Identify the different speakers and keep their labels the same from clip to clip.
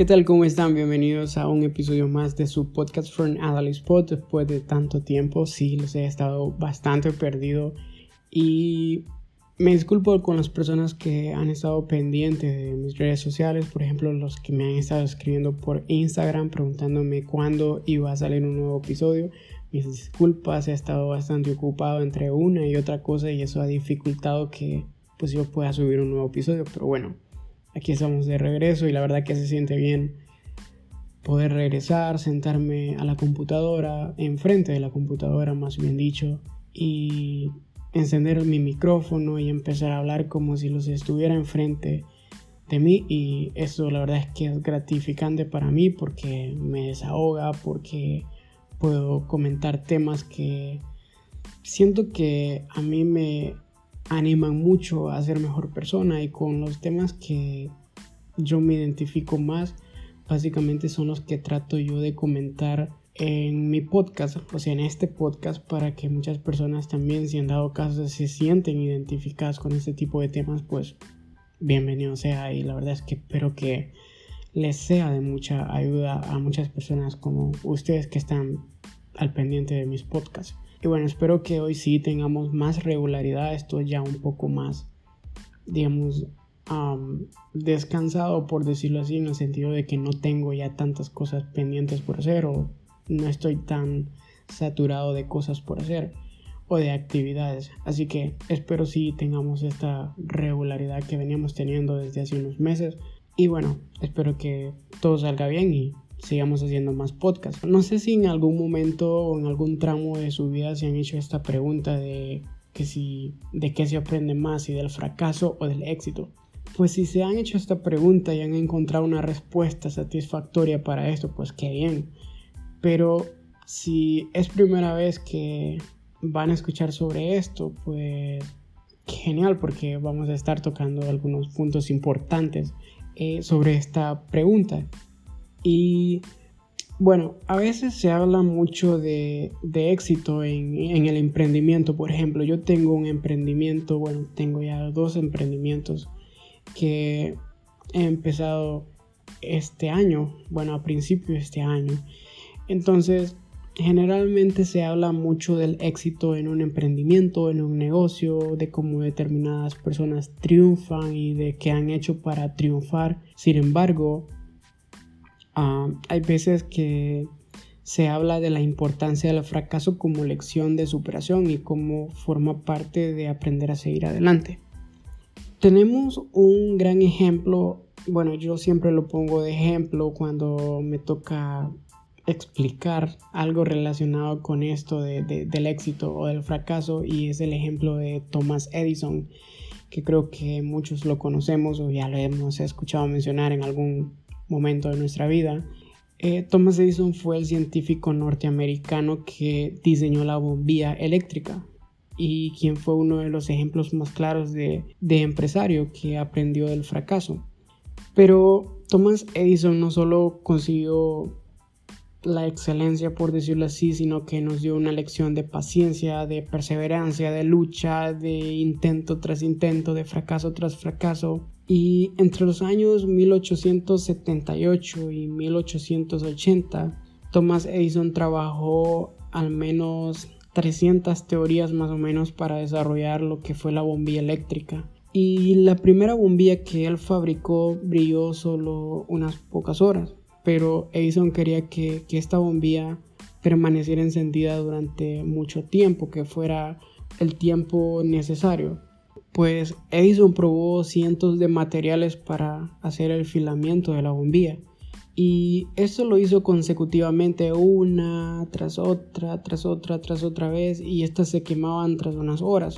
Speaker 1: ¿Qué tal? ¿Cómo están? Bienvenidos a un episodio más de su podcast From Adal Spot. Después de tanto tiempo, sí, les he estado bastante perdido y me disculpo con las personas que han estado pendientes de mis redes sociales, por ejemplo, los que me han estado escribiendo por Instagram preguntándome cuándo iba a salir un nuevo episodio. Mis disculpas, he estado bastante ocupado entre una y otra cosa y eso ha dificultado que pues yo pueda subir un nuevo episodio, pero bueno, aquí estamos de regreso y la verdad que se siente bien poder regresar, sentarme a la computadora, enfrente de la computadora más bien dicho, y encender mi micrófono y empezar a hablar como si los estuviera enfrente de mí. Y eso la verdad es que es gratificante para mí porque me desahoga, porque puedo comentar temas que siento que a mí me animan mucho a ser mejor persona y con los temas que yo me identifico más, básicamente son los que trato yo de comentar en mi podcast, o sea, en este podcast, para que muchas personas también, si han dado caso, se sienten identificadas con este tipo de temas, pues bienvenido sea. Y la verdad es que espero que les sea de mucha ayuda a muchas personas como ustedes que están al pendiente de mis podcasts. Y bueno, espero que hoy sí tengamos más regularidad. Esto ya un poco más, digamos, descansado, por decirlo así, en el sentido de que no tengo ya tantas cosas pendientes por hacer o no estoy tan saturado de cosas por hacer o de actividades. Así que espero sí tengamos esta regularidad que veníamos teniendo desde hace unos meses. Y bueno, espero que todo salga bien y sigamos haciendo más podcasts. No sé si en algún momento o en algún tramo de su vida se han hecho esta pregunta de que si de qué se aprende más, si del fracaso o del éxito. Pues si se han hecho esta pregunta y han encontrado una respuesta satisfactoria para esto, pues qué bien. Pero si es primera vez que van a escuchar sobre esto, pues genial porque vamos a estar tocando algunos puntos importantes eh, sobre esta pregunta. Y bueno, a veces se habla mucho de, éxito en, en, el emprendimiento. Por ejemplo, yo tengo un emprendimiento, bueno, tengo ya dos emprendimientos que he empezado este año, bueno, a principio de este año. Entonces, generalmente se habla mucho del éxito en un emprendimiento, en un negocio, de cómo determinadas personas triunfan y de qué han hecho para triunfar. Sin embargo, Hay veces que se habla de la importancia del fracaso como lección de superación y como forma parte de aprender a seguir adelante. Tenemos un gran ejemplo, bueno, yo siempre lo pongo de ejemplo cuando me toca explicar algo relacionado con esto del éxito o del fracaso y es el ejemplo de Thomas Edison, que creo que muchos lo conocemos o ya lo hemos escuchado mencionar en algún momento de nuestra vida. Eh, Thomas Edison fue el científico norteamericano que diseñó la bombilla eléctrica y quien fue uno de los ejemplos más claros de, de empresario que aprendió del fracaso. Pero Thomas Edison no solo consiguió la excelencia, por decirlo así, sino que nos dio una lección de paciencia, de perseverancia, de lucha, de intento tras intento, de fracaso tras fracaso. Y entre los años 1878 y 1880, Thomas Edison trabajó al menos 300 teorías más o menos para desarrollar lo que fue la bombilla eléctrica. Y la primera bombilla que él fabricó brilló solo unas pocas horas, pero Edison quería que, que esta bombilla permaneciera encendida durante mucho tiempo, que fuera el tiempo necesario pues Edison probó cientos de materiales para hacer el filamiento de la bombilla. Y esto lo hizo consecutivamente una tras otra, tras otra, tras otra vez y estas se quemaban tras unas horas.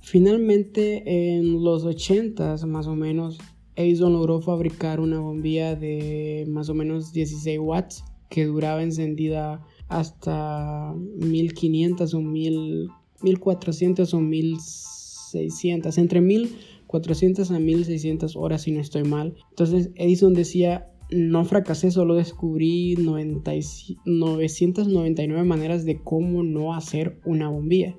Speaker 1: Finalmente en los 80 más o menos Edison logró fabricar una bombilla de más o menos 16 watts que duraba encendida hasta 1500 o 1400 o 1600 600, entre 1400 a 1600 horas si no estoy mal. Entonces Edison decía, no fracasé, solo descubrí 999 maneras de cómo no hacer una bombilla.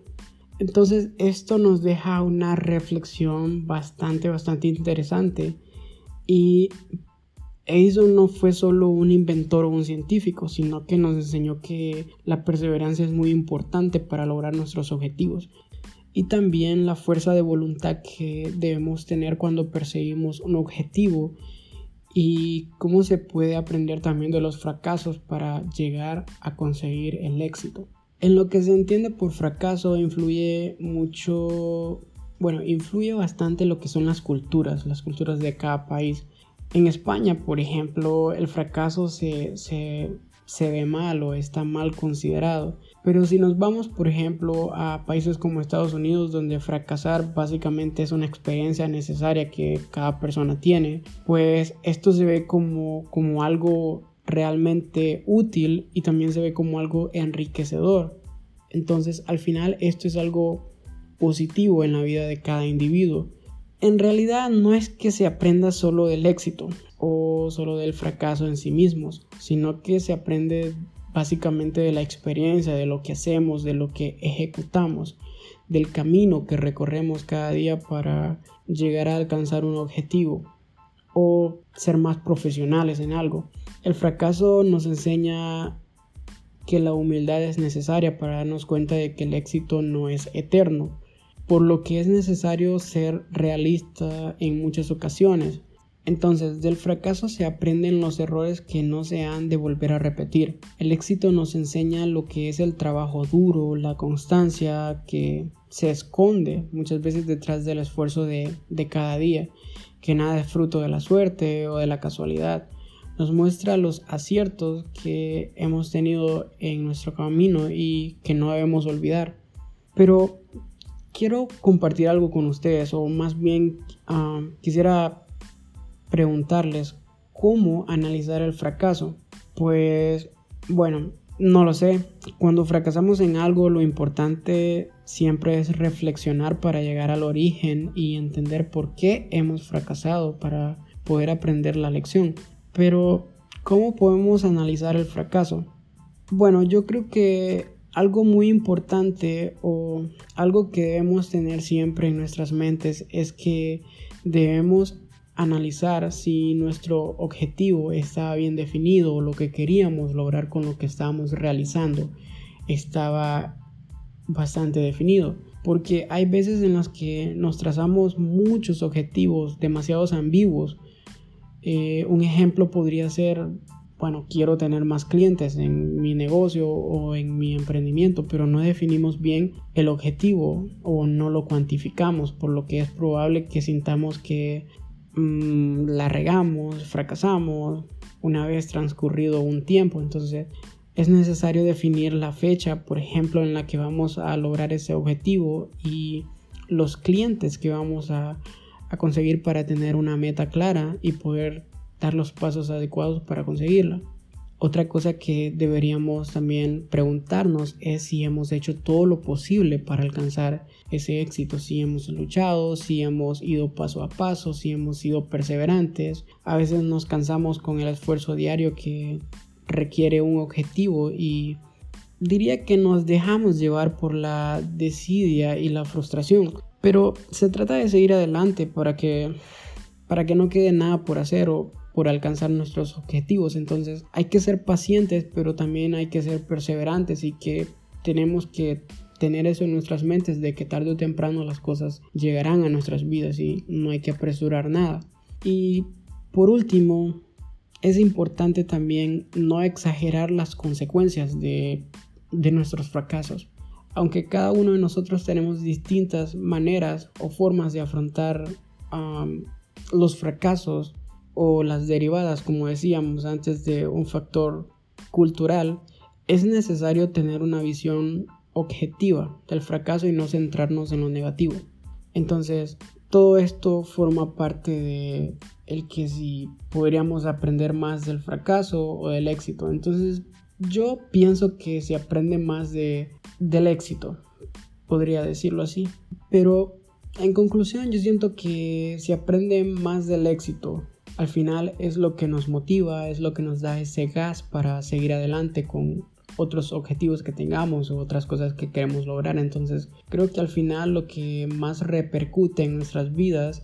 Speaker 1: Entonces esto nos deja una reflexión bastante, bastante interesante. Y Edison no fue solo un inventor o un científico, sino que nos enseñó que la perseverancia es muy importante para lograr nuestros objetivos y también la fuerza de voluntad que debemos tener cuando perseguimos un objetivo y cómo se puede aprender también de los fracasos para llegar a conseguir el éxito. En lo que se entiende por fracaso influye mucho, bueno, influye bastante lo que son las culturas, las culturas de cada país. En España, por ejemplo, el fracaso se, se, se ve mal o está mal considerado. Pero si nos vamos, por ejemplo, a países como Estados Unidos, donde fracasar básicamente es una experiencia necesaria que cada persona tiene, pues esto se ve como, como algo realmente útil y también se ve como algo enriquecedor. Entonces, al final, esto es algo positivo en la vida de cada individuo en realidad no es que se aprenda solo del éxito o solo del fracaso en sí mismos, sino que se aprende básicamente de la experiencia, de lo que hacemos, de lo que ejecutamos, del camino que recorremos cada día para llegar a alcanzar un objetivo o ser más profesionales en algo. El fracaso nos enseña que la humildad es necesaria para darnos cuenta de que el éxito no es eterno por lo que es necesario ser realista en muchas ocasiones. Entonces, del fracaso se aprenden los errores que no se han de volver a repetir. El éxito nos enseña lo que es el trabajo duro, la constancia que se esconde muchas veces detrás del esfuerzo de, de cada día, que nada es fruto de la suerte o de la casualidad. Nos muestra los aciertos que hemos tenido en nuestro camino y que no debemos olvidar. Pero quiero compartir algo con ustedes, o más bien ah, quisiera preguntarles cómo analizar el fracaso. Pues bueno, no lo sé. Cuando fracasamos en algo, lo importante siempre es reflexionar para llegar al origen y entender por qué hemos fracasado para poder aprender la lección. Pero, ¿cómo podemos analizar el fracaso? Bueno, yo creo que algo muy importante o algo que debemos tener siempre en nuestras mentes es que debemos analizar si nuestro objetivo estaba bien definido o lo que queríamos lograr con lo que estábamos realizando estaba bastante definido. Porque hay veces en las que nos trazamos muchos objetivos demasiados ambiguos. Eh, un ejemplo podría ser bueno, quiero tener más clientes en mi negocio o en mi emprendimiento, pero no definimos bien el objetivo o no lo cuantificamos, por lo que es probable que sintamos que mm, la regamos, fracasamos una vez transcurrido un tiempo. Entonces es necesario definir la fecha, por ejemplo, en la que vamos a lograr ese objetivo y los clientes que vamos a, a conseguir para tener una meta clara y poder dar los pasos adecuados para conseguirla. Otra cosa que deberíamos también preguntarnos es si hemos hecho todo lo posible para alcanzar ese éxito, si hemos luchado, si hemos ido paso a paso, si hemos sido perseverantes. A veces nos cansamos con el esfuerzo diario que requiere un objetivo y diría que nos dejamos llevar por la desidia y la frustración. Pero se trata de seguir adelante para que, para que no quede nada por hacer o por alcanzar nuestros objetivos. Entonces hay que ser pacientes, pero también hay que ser perseverantes y que tenemos que tener eso en nuestras mentes de que tarde o temprano las cosas llegarán a nuestras vidas y no hay que apresurar nada. Y por último, es importante también no exagerar las consecuencias de, nuestros fracasos. Aunque cada uno de nosotros tenemos distintas maneras o formas de afrontar los fracasos o las derivadas, como decíamos antes, de un factor cultural, es necesario tener una visión objetiva del fracaso y no centrarnos en lo negativo. Entonces, todo esto forma parte de el que si podríamos aprender más del fracaso o del éxito. Entonces, yo pienso que se aprende más de, del éxito, podría decirlo así. Pero en conclusión, yo siento que se aprende más del éxito al final es lo que nos motiva, es lo que nos da ese gas para seguir adelante con otros objetivos que tengamos o otras cosas que queremos lograr. Entonces creo que al final lo que más repercute en nuestras vidas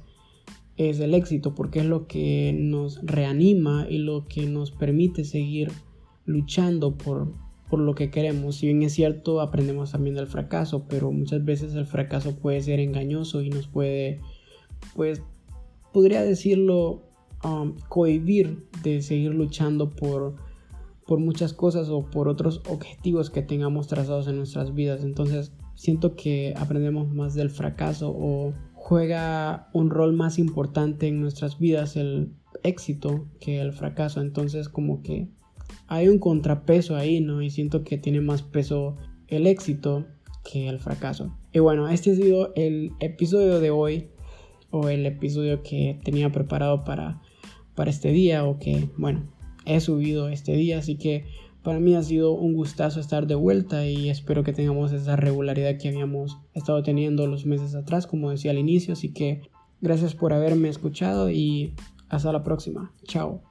Speaker 1: es el éxito, porque es lo que nos reanima y lo que nos permite seguir luchando por, por lo que queremos. Si bien es cierto, aprendemos también del fracaso, pero muchas veces el fracaso puede ser engañoso y nos puede, pues, podría decirlo, um, cohibir de seguir luchando por, por muchas cosas o por otros objetivos que tengamos trazados en nuestras vidas. Entonces, siento que aprendemos más del fracaso o juega un rol más importante en nuestras vidas el éxito que el fracaso. Entonces, como que hay un contrapeso ahí, ¿no? Y siento que tiene más peso el éxito que el fracaso. Y bueno, este ha sido el episodio de hoy, o el episodio que tenía preparado para, para este día, o que, bueno, he subido este día, así que para mí ha sido un gustazo estar de vuelta y espero que tengamos esa regularidad que habíamos estado teniendo los meses atrás, como decía al inicio, así que gracias por haberme escuchado y hasta la próxima. Chao.